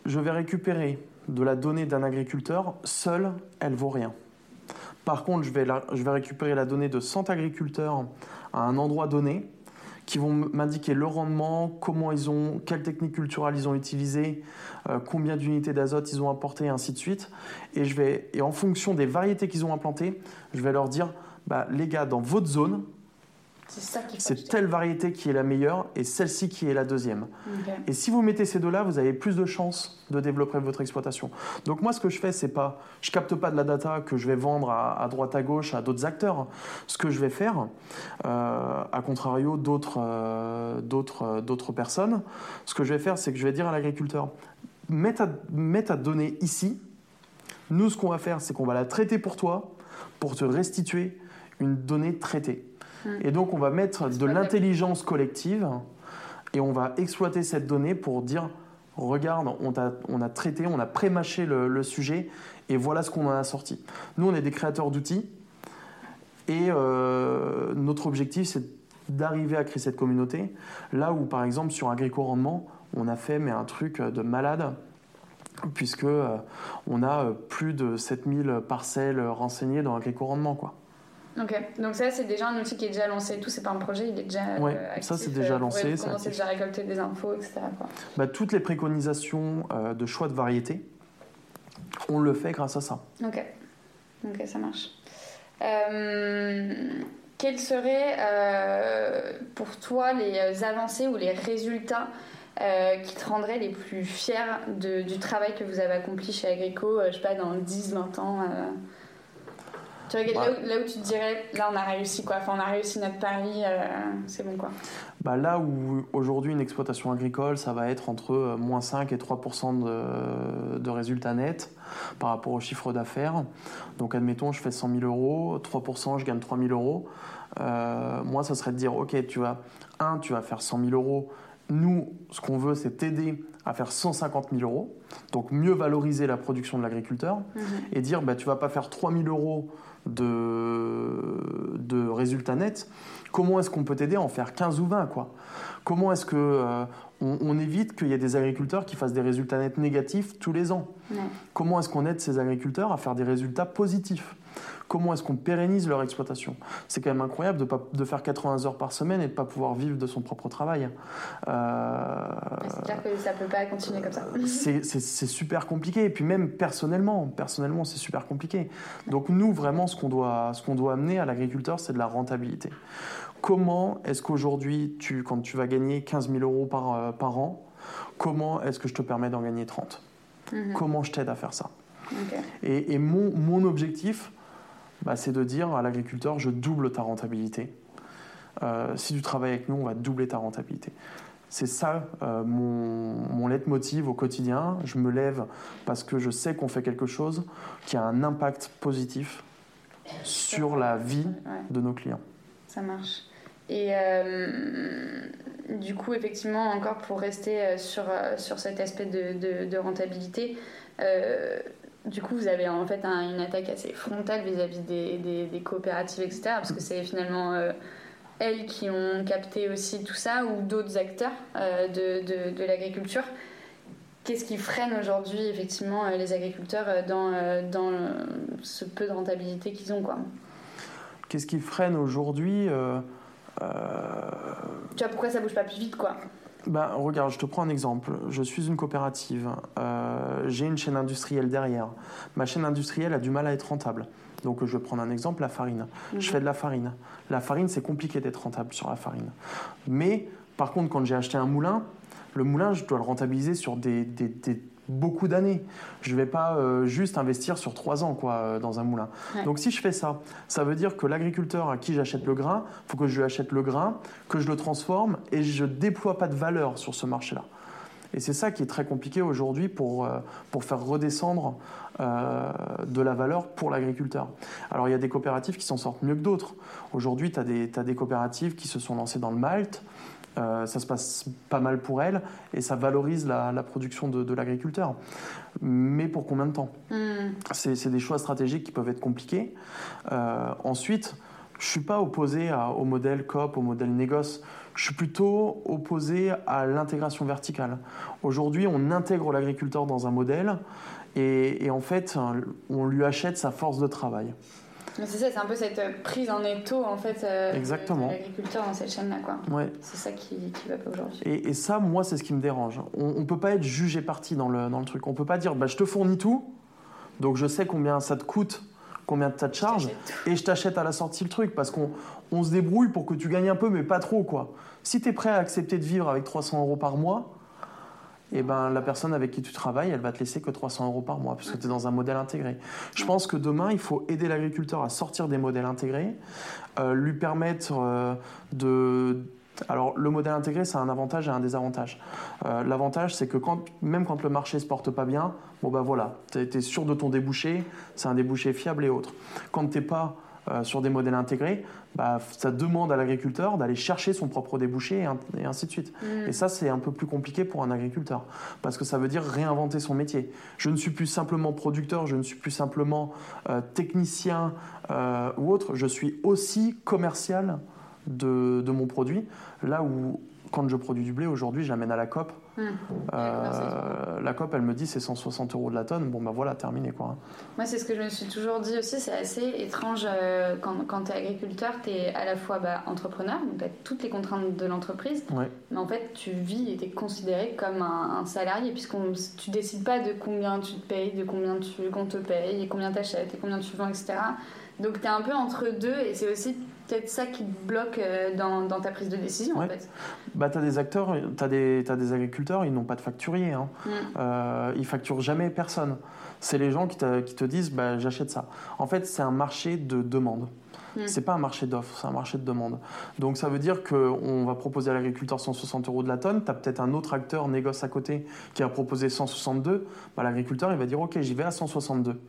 S3: je vais récupérer de la donnée d'un agriculteur, seule, elle vaut rien. Par contre, je vais, la- je vais récupérer la donnée de 100 agriculteurs à un endroit donné qui vont m'indiquer le rendement, comment ils ont, quelles techniques culturelles ils ont utilisées, euh, combien d'unités d'azote ils ont apporté, et ainsi de suite. Et, je vais, et en fonction des variétés qu'ils ont implantées, je vais leur dire, bah, les gars, dans votre zone,
S5: C'est
S3: telle variété qui est la meilleure et celle-ci qui est la deuxième. Et si vous mettez ces deux-là, vous avez plus de chances de développer votre exploitation. Donc moi, ce que je fais, c'est pas, je capte pas de la data que je vais vendre à, à droite à gauche à d'autres acteurs. Ce que je vais faire, euh, à contrario d'autres, euh, d'autres, euh, d'autres personnes, ce que je vais faire, c'est que je vais dire à l'agriculteur, mets ta, mets ta donnée ici. Nous, ce qu'on va faire, c'est qu'on va la traiter pour toi, pour te restituer une donnée traitée. Et donc, on va mettre de l'intelligence collective et on va exploiter cette donnée pour dire regarde, on, t'a- on a traité, on a pré-mâché le, le sujet et voilà ce qu'on en a sorti. Nous, on est des créateurs d'outils et euh, notre objectif, c'est d'arriver à créer cette communauté. Là où, par exemple, sur Agrico-Rendement, on a fait mais un truc de malade puisque euh, on a euh, plus de 7000 parcelles renseignées dans Agrico-Rendement. Quoi.
S5: Ok, donc ça c'est déjà un outil qui est déjà lancé et tout, c'est pas un projet, il est déjà
S3: Ouais,
S5: euh, actif,
S3: ça, c'est déjà
S5: euh, vous
S3: lancé,
S5: commencer
S3: actif.
S5: déjà à récolter des infos, etc. quoi.
S3: Bah, toutes les préconisations euh, de choix de variété, on le fait grâce à ça.
S5: Ok, ok, ça marche. Euh, quels seraient euh, pour toi les avancées ou les résultats euh, qui te rendraient les plus fiers de- du travail que vous avez accompli chez Agrico, je sais pas, dans 10-20 ans euh, tu vois, là, où, là où tu te dirais, là on a réussi quoi, enfin on a réussi notre pari, euh, c'est bon quoi.
S3: Bah, là où aujourd'hui une exploitation agricole, ça va être entre euh, moins 5 et 3% de, de résultats nets par rapport au chiffre d'affaires. Donc admettons, je fais 100 000 euros, 3% je gagne 3 000 euros. Euh, moi, ça serait de dire, ok, tu vas, un, tu vas faire 100 000 euros. Nous, ce qu'on veut, c'est t'aider à faire 150 000 euros. Donc mieux valoriser la production de l'agriculteur et dire, bah, tu vas pas faire 3 000 euros de, de résultats nets. Comment est-ce qu'on peut t'aider à en faire 15 ou 20 quoi? Comment est-ce que euh, on, on évite qu'il y ait des agriculteurs qui fassent des résultats nets négatifs tous les ans?
S5: Ouais.
S3: Comment est-ce qu'on aide ces agriculteurs à faire des résultats positifs? Comment est-ce qu'on pérennise leur exploitation C'est quand même incroyable de, pas, de faire 80 heures par semaine et de ne pas pouvoir vivre de son propre travail. Euh,
S5: C'est clair que ça peut pas continuer comme ça.
S3: c'est super compliqué. Et puis même personnellement, personnellement, c'est super compliqué. Donc nous, vraiment, ce qu'on doit, ce qu'on doit amener à l'agriculteur, c'est de la rentabilité. Comment est-ce qu'aujourd'hui, tu, quand tu vas gagner 15 000 euros par, euh, par an, comment est-ce que je te permets d'en gagner 30
S5: Mhm.
S3: Comment je t'aide à faire ça? Et, et mon, mon objectif, bah, c'est de dire à l'agriculteur, je double ta rentabilité. Euh, si tu travailles avec nous, on va doubler ta rentabilité. C'est ça euh, mon, mon leitmotiv au quotidien. Je me lève parce que je sais qu'on fait quelque chose qui a un impact positif sur la vie
S5: Ouais.
S3: de nos clients.
S5: Ça marche. Et euh, du coup, effectivement, encore pour rester euh, sur, sur cet aspect de, de- de rentabilité, euh, du coup, vous avez en fait un- une attaque assez frontale vis-à-vis des, des- des coopératives, etc. Parce que c'est finalement euh, elles qui ont capté aussi tout ça, ou d'autres acteurs euh, de, de- de l'agriculture. qu'est-ce qui freine aujourd'hui effectivement les agriculteurs dans, dans ce peu de rentabilité qu'ils ont quoi?
S3: Qu'est-ce qui freine aujourd'hui
S5: Tu vois pourquoi ça bouge pas plus vite quoi?
S3: Ben, regarde, je te prends un exemple. Je suis une coopérative. Euh, j'ai une chaîne industrielle derrière. Ma chaîne industrielle a du mal à être rentable. Donc, je vais prendre un exemple, la farine. Je mhm. fais de la farine. La farine, c'est compliqué d'être rentable sur la farine. Mais, par contre, quand j'ai acheté un moulin, le moulin, je dois le rentabiliser sur des, des, des beaucoup d'années. Je ne vais pas euh, juste investir sur trois ans quoi, euh, dans un moulin. Donc si je fais ça, ça veut dire que l'agriculteur à qui j'achète le grain, il faut que je lui achète le grain, que je le transforme et je ne déploie pas de valeur sur ce marché-là. Et c'est ça qui est très compliqué aujourd'hui pour, euh, pour faire redescendre de la valeur pour l'agriculteur. Alors il y a des coopératives qui s'en sortent mieux que d'autres. Aujourd'hui, tu as, as, des coopératives qui se sont lancées dans le malt, ça se passe pas mal pour elle et ça valorise la, production de, l'agriculteur. Mais pour combien de temps? Hmm. C'est des choix stratégiques qui peuvent être compliqués. Euh, ensuite, je suis pas opposé au modèle COP, au modèle négoce. Je suis plutôt opposé à l'intégration verticale. Aujourd'hui, on intègre l'agriculteur dans un modèle et, et en fait, on lui achète sa force de travail.
S5: C'est ça, c'est un peu cette prise en étau en fait euh,
S3: Exactement.
S5: de l'agriculteur dans cette chaîne-là. Quoi.
S3: Ouais.
S5: C'est ça qui, qui va pas aujourd'hui.
S3: Et, ça, moi, c'est ce qui me dérange. On ne peut pas être jugé parti dans le, dans le truc. On peut pas dire bah, je te fournis tout, donc je sais combien ça te coûte, combien ça te charge, et je t'achète à la sortie le truc parce qu'on on se débrouille pour que tu gagnes un peu, mais pas trop. quoi. Si tu es prêt à accepter de vivre avec 300 euros par mois, et eh ben, la personne avec qui tu travailles, elle va te laisser que 300 euros par mois, parce que tu es dans un modèle intégré. Je pense que demain, il faut aider l'agriculteur à sortir des modèles intégrés, euh, lui permettre euh, de... Alors, le modèle intégré, c'est un avantage et un désavantage. Euh, l'avantage, c'est que quand, même quand le marché ne se porte pas bien, bon ben voilà, tu es, sûr de ton débouché, c'est un débouché fiable et autre. Quand tu n'es pas euh, sur des modèles intégrés, bah, ça demande à l'agriculteur d'aller chercher son propre débouché et, ainsi de suite. Mm. Et ça, c'est un peu plus compliqué pour un agriculteur, parce que ça veut dire réinventer son métier. Je ne suis plus simplement producteur, je ne suis plus simplement euh, technicien euh, ou autre, je suis aussi commercial de, de mon produit, là où quand je produis du blé, aujourd'hui, je l'amène à la COP. Hmm. Euh, la COP, elle me dit c'est 160 euros de la tonne. Bon, ben voilà, terminé quoi.
S5: Moi, c'est ce que je me suis toujours dit aussi. C'est assez étrange euh, quand, quand tu es agriculteur, tu es à la fois bah, entrepreneur, donc tu as toutes les contraintes de l'entreprise. Mais en fait, tu vis et tu es considéré comme un, salarié, puisque tu décides pas de combien tu te payes, de combien tu, qu'on te paye, et combien tu achètes, et combien tu vends, etc. Donc tu es un peu entre deux, et c'est aussi peut-être ça qui te bloque euh, dans, dans, ta prise de décision en fait.
S3: Bah, tu as des acteurs, tu as, as, des agriculteurs, ils n'ont pas de facturier. Hein. Mm. Euh, ils facturent jamais personne. C'est les gens qui, qui te disent bah, j'achète ça. En fait, c'est un marché de demande. Ce mm. C'est pas un marché d'offres, c'est un marché de demande. Donc ça veut dire qu'on va proposer à l'agriculteur 160 euros de la tonne, tu as peut-être un autre acteur négoce à côté qui a proposé 162, bah, l'agriculteur il va dire ok j'y vais à 162.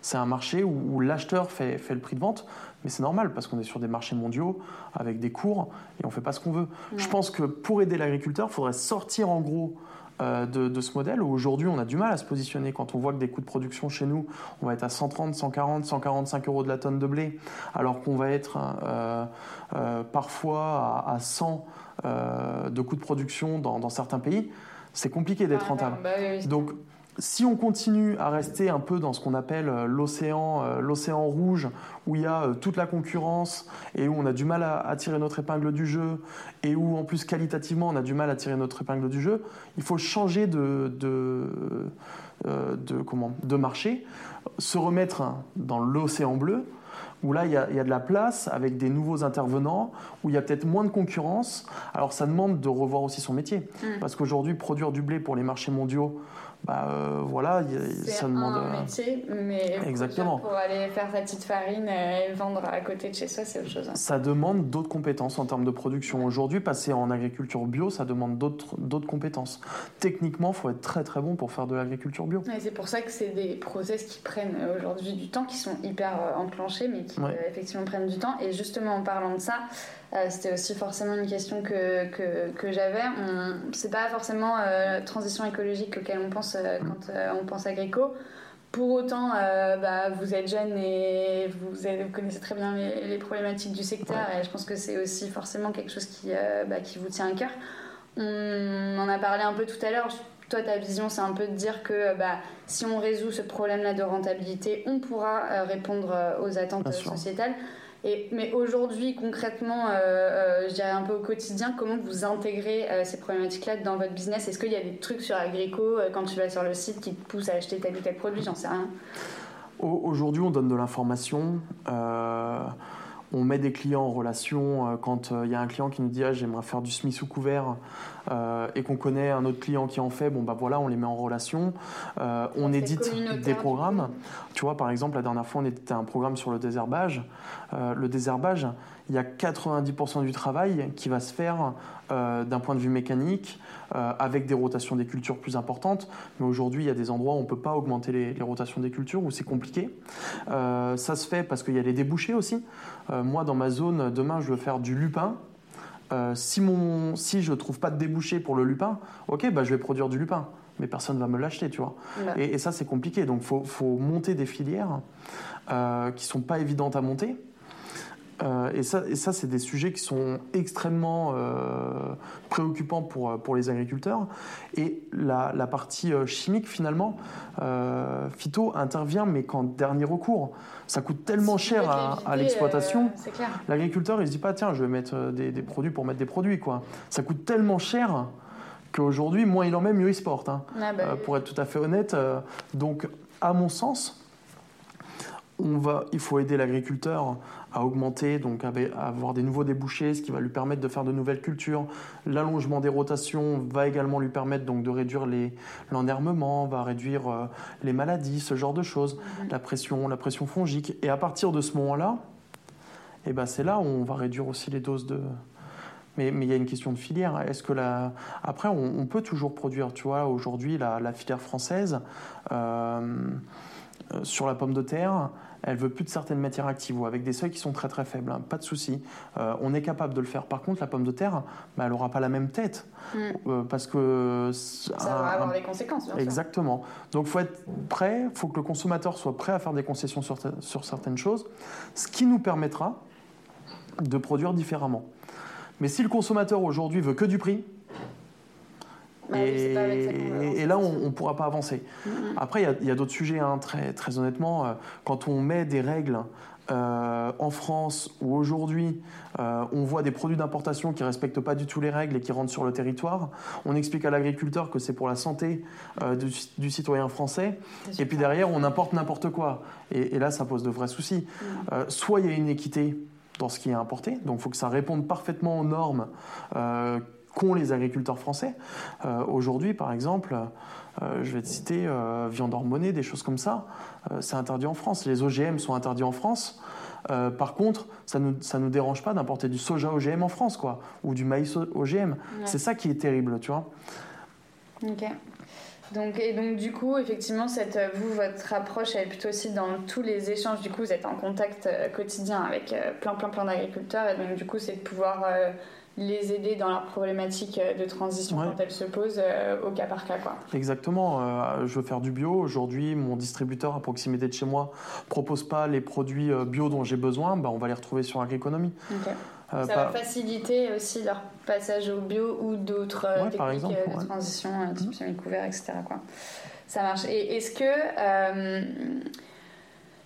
S3: C'est un marché où, l'acheteur fait, fait, le prix de vente, mais c'est normal parce qu'on est sur des marchés mondiaux avec des cours et on fait pas ce qu'on veut. Je pense que pour aider l'agriculteur, il faudrait sortir en gros euh, de, ce modèle où aujourd'hui on a du mal à se positionner quand on voit que des coûts de production chez nous, on va être à 130, 140, 145 euros de la tonne de blé, alors qu'on va être euh, euh, parfois à, 100 de coûts de production dans, certains pays. C'est compliqué d'être rentable. Bah Donc si on continue à rester un peu dans ce qu'on appelle euh, l'océan, euh, l'océan rouge, où il y a euh, toute la concurrence et où on a du mal à, tirer notre épingle du jeu et où en plus qualitativement on a du mal à tirer notre épingle du jeu, il faut changer de, de, de, comment, de marché, se remettre dans l'océan bleu où là, il y, a, de la place avec des nouveaux intervenants, où il y a peut-être moins de concurrence. Alors, ça demande de revoir aussi son métier. Mmh. Parce qu'aujourd'hui, produire du blé pour les marchés mondiaux, bah euh, voilà, ça demande.
S5: un métier, mais
S3: Exactement.
S5: pour aller faire sa petite farine et vendre à côté de chez soi, c'est autre chose. Hein.
S3: Ça demande d'autres compétences en termes de production. Aujourd'hui, passer en agriculture bio, ça demande d'autres compétences. Techniquement, il faut être très très bon pour faire de l'agriculture bio.
S5: c'est pour ça que c'est des process qui prennent aujourd'hui du temps, qui sont hyper euh, enclenchés, mais qui euh, effectivement prennent du temps. Et justement, en parlant de ça, euh, c'était aussi forcément une question que, que, que j'avais. C'est pas forcément euh, transition écologique auquel on pense euh, quand on pense agricole. Pour autant, bah, vous êtes jeune et vous, connaissez très bien les, problématiques du secteur et je pense que c'est aussi forcément quelque chose qui, bah, qui vous tient à cœur. On en a parlé un peu tout à l'heure. toi, ta vision, c'est un peu de dire que bah, si on résout ce problème-là de rentabilité, on pourra répondre aux attentes sociétales. Et, mais aujourd'hui, concrètement, je dirais un peu au quotidien, comment vous intégrez ces problématiques-là dans votre business? Est-ce qu'il y a des trucs sur Agrico, quand tu vas sur le site, qui te poussent à acheter tel ou tel produit? J'en sais rien.
S3: Aujourd'hui, on donne de l'information. Euh, on met des clients en relation. Euh, quand il euh, y a un client qui nous dit ah, j'aimerais faire du semi sous couvert et qu'on connaît un autre client qui en fait, bon bah voilà, on les met en relation. on édite des programmes. Tu vois, par exemple, la dernière fois, on éditait un programme sur le désherbage. le désherbage, il y a 90% du travail qui va se faire d'un point de vue mécanique, euh, avec des rotations des cultures plus importantes. Mais aujourd'hui, il y a des endroits où on ne peut pas augmenter les, rotations des cultures, où c'est compliqué. Euh, ça se fait parce qu'il y a les débouchés aussi. Euh, moi, dans ma zone, demain, je veux faire du lupin. si, mon, si je ne trouve pas de débouché pour le lupin, ok, bah, je vais produire du lupin mais personne ne va me l'acheter, tu vois. Et, ça, c'est compliqué. Donc, il faut, faut, monter des filières euh, qui sont pas évidentes à monter. Euh, et ça, et ça c'est des sujets qui sont extrêmement euh, préoccupants pour, euh, pour les agriculteurs. Et la, la partie chimique, finalement, phyto intervient, mais qu'en dernier recours. Ça coûte tellement cher à, l'exploitation. L'agriculteur, il se dit pas, tiens, je vais mettre des, des, produits pour mettre des produits. Quoi. Ça coûte tellement cher qu'aujourd'hui, moins il en met, mieux il se porte. Hein. Ah bah pour être tout à fait honnête. donc, à mon sens, on va, il faut aider l'agriculteur à augmenter, donc à avoir des nouveaux débouchés, ce qui va lui permettre de faire de nouvelles cultures. L'allongement des rotations va également lui permettre donc de réduire l'ennermement, va réduire euh, les maladies, ce genre de choses, mhm. la pression, la pression fongique. Et à partir de ce moment-là, eh ben c'est là où on va réduire aussi les doses de, mais, mais, il y a une question de filière. Est-ce que la... Après, on, peut toujours produire. Tu vois, aujourd'hui, la, filière française, euh, euh, sur la pomme de terre, elle veut plus de certaines matières actives ou avec des seuils qui sont très très faibles. Hein, pas de souci. Euh, on est capable de le faire. Par contre, la pomme de terre, bah, elle n'aura pas la même tête. Hmm. Euh, parce que.
S5: Ça va avoir des conséquences, bien
S3: Exactement. Donc, il faut être prêt, il faut que le consommateur soit prêt à faire des concessions sur, sur certaines choses, ce qui nous permettra de produire différemment. Mais si le consommateur aujourd'hui veut que du prix, bah et, là, on ne pourra pas avancer. Après, il y a, d'autres sujets, hein, très, très honnêtement. Euh, quand on met des règles euh, en France où aujourd'hui euh, on voit des produits d'importation qui ne respectent pas du tout les règles et qui rentrent sur le territoire, on explique à l'agriculteur que c'est pour la santé du, citoyen français, et puis derrière on importe n'importe quoi. Et, là ça pose de vrais soucis. Mm. soit il y a une équité dans ce qui est importé, donc il faut que ça réponde parfaitement aux normes qu'ont les agriculteurs français. Euh, aujourd'hui, par exemple, euh, je vais te citer euh, viande hormonée, des choses comme ça, c'est interdit en France. Les OGM sont interdits en France. par contre, ça ne nous, ça nous dérange pas d'importer du soja OGM en France, quoi, ou du maïs OGM. C'est ça qui est terrible, tu vois.
S5: Ok. Donc, et donc, du coup, effectivement, cette, vous, votre approche, elle est plutôt aussi dans tous les échanges. Du coup, vous êtes en contact quotidien avec plein, plein, plein d'agriculteurs. Et donc, du coup, c'est de pouvoir les aider dans leur problématique euh, de transition quand elle se pose euh, au cas par cas. Quoi.
S3: Exactement. Euh, je veux faire du bio. Aujourd'hui, mon distributeur à proximité de chez moi propose pas les produits bio dont j'ai besoin. Bah, on va les retrouver sur Agriconomie.
S5: Ça va faciliter aussi leur passage au bio ou d'autres techniques de transition, type mmh. semi-couvert, etc. Quoi. Ça marche. Et est-ce que,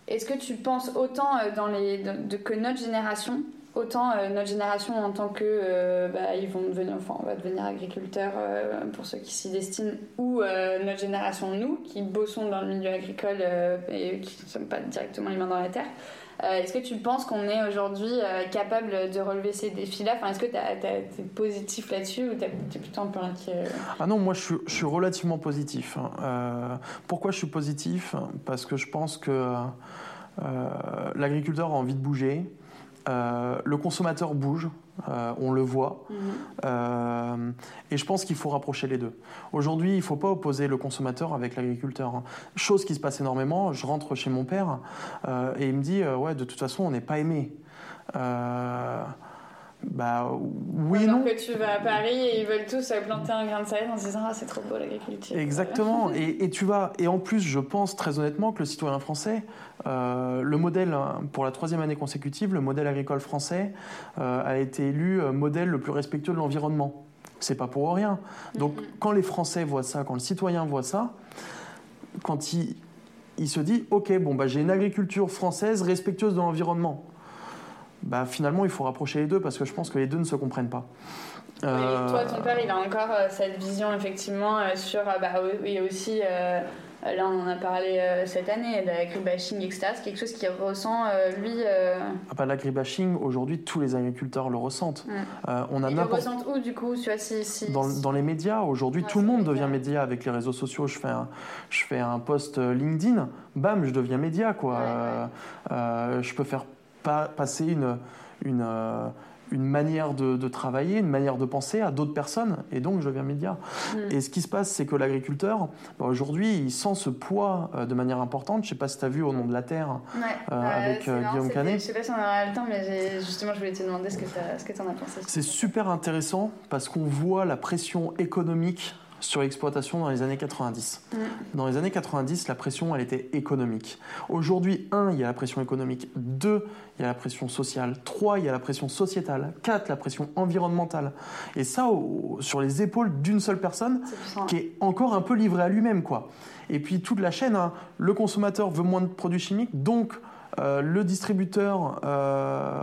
S5: est-ce que tu penses autant dans les, que notre génération autant euh, notre génération en tant que euh, bah, ils vont devenir enfin on va devenir agriculteurs euh, pour ceux qui s'y destinent ou notre génération nous qui bossons dans le milieu agricole et qui ne sommes pas directement les mains dans la terre est-ce que tu penses qu'on est aujourd'hui capable de relever ces défis-là? Enfin, Est-ce que tu es positif là-dessus ou tu es plutôt un peu inquiet?
S3: Ah non, moi je suis, je suis relativement positif. Hein. pourquoi je suis positif? Parce que je pense que l'agriculteur a envie de bouger, euh, le consommateur bouge, euh, on le voit, mhm. euh, et je pense qu'il faut rapprocher les deux. Aujourd'hui, il ne faut pas opposer le consommateur avec l'agriculteur. Hein. Chose qui se passe énormément, je rentre chez mon père et il me dit Ouais, de toute façon, on n'est pas aimé. Bah oui,
S5: Alors non. que tu vas à Paris et ils veulent tous planter un grain de sel en se disant ah c'est trop beau l'agriculture.
S3: Exactement. et, et, tu vas et en plus je pense très honnêtement que le citoyen français, euh, le modèle hein, pour la troisième année consécutive, le modèle agricole français euh, a été élu euh, modèle le plus respectueux de l'environnement. C'est pas pour rien. Donc quand les Français voient ça, quand le citoyen voit ça, quand il, il se dit ok bon bah j'ai une agriculture française respectueuse de l'environnement, bah finalement il faut rapprocher les deux parce que je pense que les deux ne se comprennent pas.
S5: Euh, toi, ton père, il a encore euh, cette vision effectivement euh, sur, bah oui aussi. Là, on en a parlé cette année, l'agribashing, etc. C'est quelque chose qu'il ressent, lui.
S3: Ah bah, l'agribashing, aujourd'hui, tous les agriculteurs le ressentent.
S5: on a Ils le ressentent où, du coup si, si,
S3: dans, dans, les médias, aujourd'hui, tout le monde devient média avec les réseaux sociaux. Je fais un, je fais un post LinkedIn, bam, je deviens média, quoi. je peux faire pas, passer une. une une manière de, travailler, une manière de penser à d'autres personnes, et donc je deviens média. Mm. Et ce qui se passe, c'est que l'agriculteur, bah, aujourd'hui, il sent ce poids euh, de manière importante. Je ne sais pas si tu as vu au nom de la Terre
S5: euh, avec euh, Guillaume Canet. Je ne sais pas si on aura le temps, mais justement, je voulais te demander ce que tu en as pensé.
S3: C'est super intéressant parce qu'on voit la pression économique sur l'exploitation dans les années 90. Mm. Dans les années 90, la pression, elle était économique. Aujourd'hui, un, il y a la pression économique. Deux, il y a la pression sociale. Trois, il y a la pression sociétale. Quatre, la pression environnementale. Et ça, sur les épaules d'une seule personne, qui est encore un peu livrée à lui-même, quoi. Et puis toute la chaîne, hein. le consommateur veut moins de produits chimiques, donc euh, le distributeur, euh,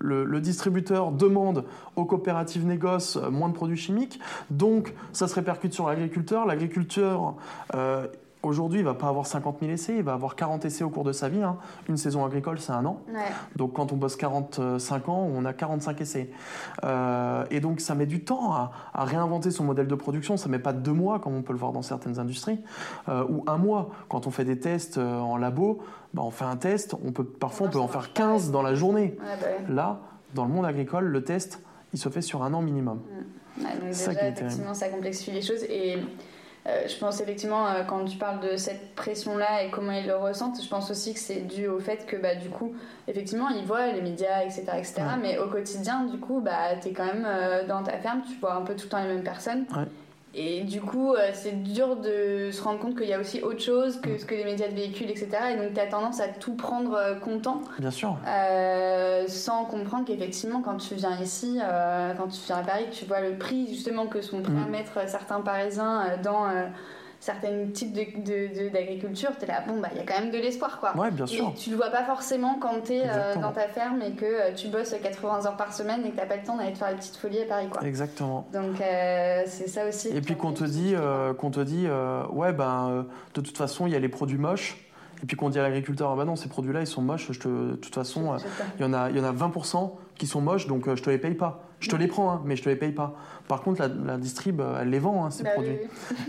S3: le, distributeur demande aux coopératives négoce euh, moins de produits chimiques, donc ça se répercute sur l'agriculteur. L'agriculteur Aujourd'hui, il va pas avoir 50 000 essais, il va avoir 40 essais au cours de sa vie. Hein. Une saison agricole, c'est un an. Donc quand on bosse 45 ans, on a 45 essais. Euh, et donc ça met du temps à, réinventer son modèle de production. Ça met pas deux mois, comme on peut le voir dans certaines industries, euh, ou un mois. Quand on fait des tests euh, en labo, bah, on fait un test, on peut, parfois on peut en faire 15 dans la journée. Bah Là, dans le monde agricole, le test, il se fait sur un an minimum.
S5: Mm. donc déjà, effectivement, ça complexifie les choses. Et euh, je pense effectivement, euh, quand tu parles de cette pression-là et comment ils le ressentent, je pense aussi que c'est dû au fait que, bah, du coup, effectivement, ils voient les médias, etc., etc. Mais au quotidien, du coup, bah, tu es quand même euh, dans ta ferme, tu vois un peu tout le temps les mêmes personnes. Et du coup, euh, c'est dur de se rendre compte qu'il y a aussi autre chose que ce que les médias de véhiculent, etc. Et donc, tu as tendance à tout prendre euh, content.
S3: Bien sûr.
S5: Euh, sans comprendre qu'effectivement, quand tu viens ici, quand tu viens à Paris, tu vois le prix justement que sont prêts à mm. mettre certains Parisiens dans certains types d'agriculture, de, de, tu es là, bon, bah, il y a quand même de l'espoir, quoi.
S3: Ouais, bien sûr.
S5: Et tu le vois pas forcément quand tu es euh, dans ta ferme et que euh, tu bosses 80 heures par semaine et que tu pas le temps d'aller te faire les petites folies à Paris, quoi.
S3: Exactement.
S5: Donc, euh, c'est ça aussi.
S3: Et puis qu'on te dit, qu'on te dit ouais, ben, de toute façon, il y a les produits moches. Et puis qu'on dit à l'agriculteur, ah bah non, ces produits-là, ils sont moches, je te, de toute façon, il y, en a, y en a 20% qui sont moches, donc je te les paye pas. Je te les prends, hein, mais je te les paye pas. Par contre, la, la distrib, euh, elle les vend, hein, ces bah produits.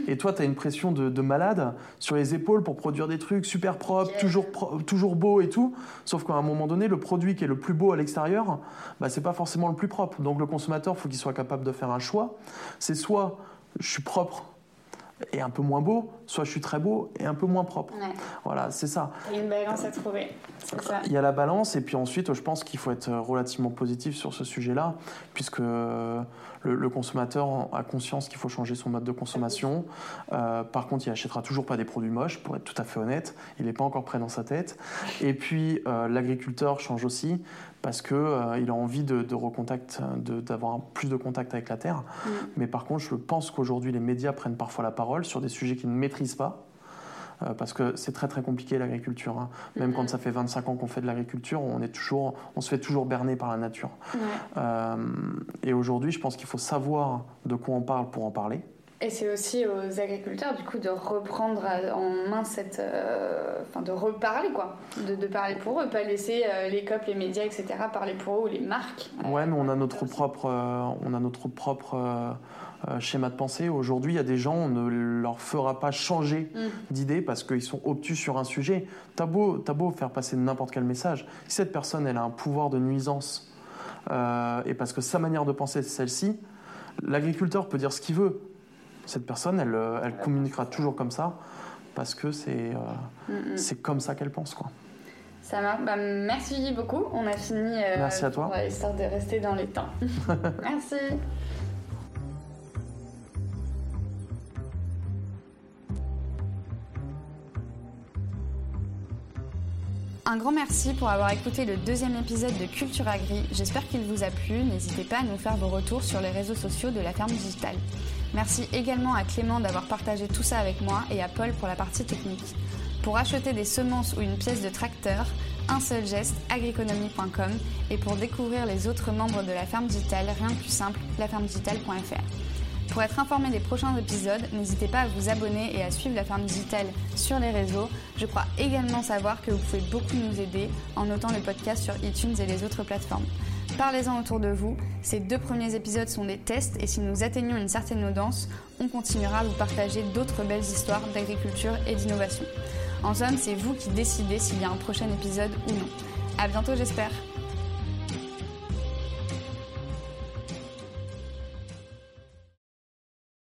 S3: Et toi, tu as une pression de, malade sur les épaules pour produire des trucs super propres, toujours, toujours beaux et tout. Sauf qu'à un moment donné, le produit qui est le plus beau à l'extérieur, bah, c'est pas forcément le plus propre. Donc le consommateur, faut qu'il soit capable de faire un choix. C'est soit je suis propre et un peu moins beau, soit je suis très beau et un peu moins propre. Voilà, c'est ça.
S5: Il y a une balance à trouver. Ça.
S3: Il y a la balance et puis ensuite, je pense qu'il faut être relativement positif sur ce sujet-là, puisque le, consommateur a conscience qu'il faut changer son mode de consommation. Euh, par contre, il achètera toujours pas des produits moches, pour être tout à fait honnête. Il n'est pas encore prêt dans sa tête. Et puis, euh, l'agriculteur change aussi parce qu'il euh, a envie de, de d'avoir plus de contact avec la terre. Mm. Mais par contre, je pense qu'aujourd'hui, les médias prennent parfois la parole sur des sujets qu'ils ne maîtrisent pas. Euh, parce que c'est très très compliqué l'agriculture. Hein. Même quand mm-hmm. ça fait 25 ans qu'on fait de l'agriculture, on, est toujours, on se fait toujours berner par la nature. Euh, et aujourd'hui, je pense qu'il faut savoir de quoi on parle pour en parler.
S5: Et c'est aussi aux agriculteurs, du coup, de reprendre en main cette. Euh, enfin, de reparler, quoi. De, de, parler pour eux, pas laisser euh, les COP, les médias, etc., parler pour eux ou les marques.
S3: Ouais, mais on a notre propre, on a notre propre schéma de pensée. Aujourd'hui, il y a des gens, on ne leur fera pas changer mm. d'idée parce qu'ils sont obtus sur un sujet. T'as beau, as beau faire passer n'importe quel message. Si cette personne, elle a un pouvoir de nuisance, euh, et parce que sa manière de penser, c'est celle-ci, l'agriculteur peut dire ce qu'il veut cette personne, elle, euh, elle communiquera toujours comme ça parce que c'est euh, c'est comme ça qu'elle pense. Quoi.
S5: Ça marche. Bah, merci beaucoup. On a fini.
S3: Euh, merci à toi.
S5: Histoire de rester dans les temps. merci. Un grand merci pour avoir écouté le deuxième épisode de Culture Agri. J'espère qu'il vous a plu. N'hésitez pas à nous faire vos retours sur les réseaux sociaux de la ferme digitale. Merci également à Clément d'avoir partagé tout ça avec moi et à Paul pour la partie technique. Pour acheter des semences ou une pièce de tracteur, un seul geste, agriconomie.com et pour découvrir les autres membres de la ferme digitale, rien de plus simple, lafermedigitale.fr. Pour être informé des prochains épisodes, n'hésitez pas à vous abonner et à suivre la ferme digitale sur les réseaux. Je crois également savoir que vous pouvez beaucoup nous aider en notant le podcast sur iTunes et les autres plateformes. Parlez-en autour de vous. Ces deux premiers épisodes sont des tests et si nous atteignons une certaine audience, on continuera à vous partager d'autres belles histoires d'agriculture et d'innovation. En somme, c'est vous qui décidez s'il y a un prochain épisode ou non. À bientôt, j'espère.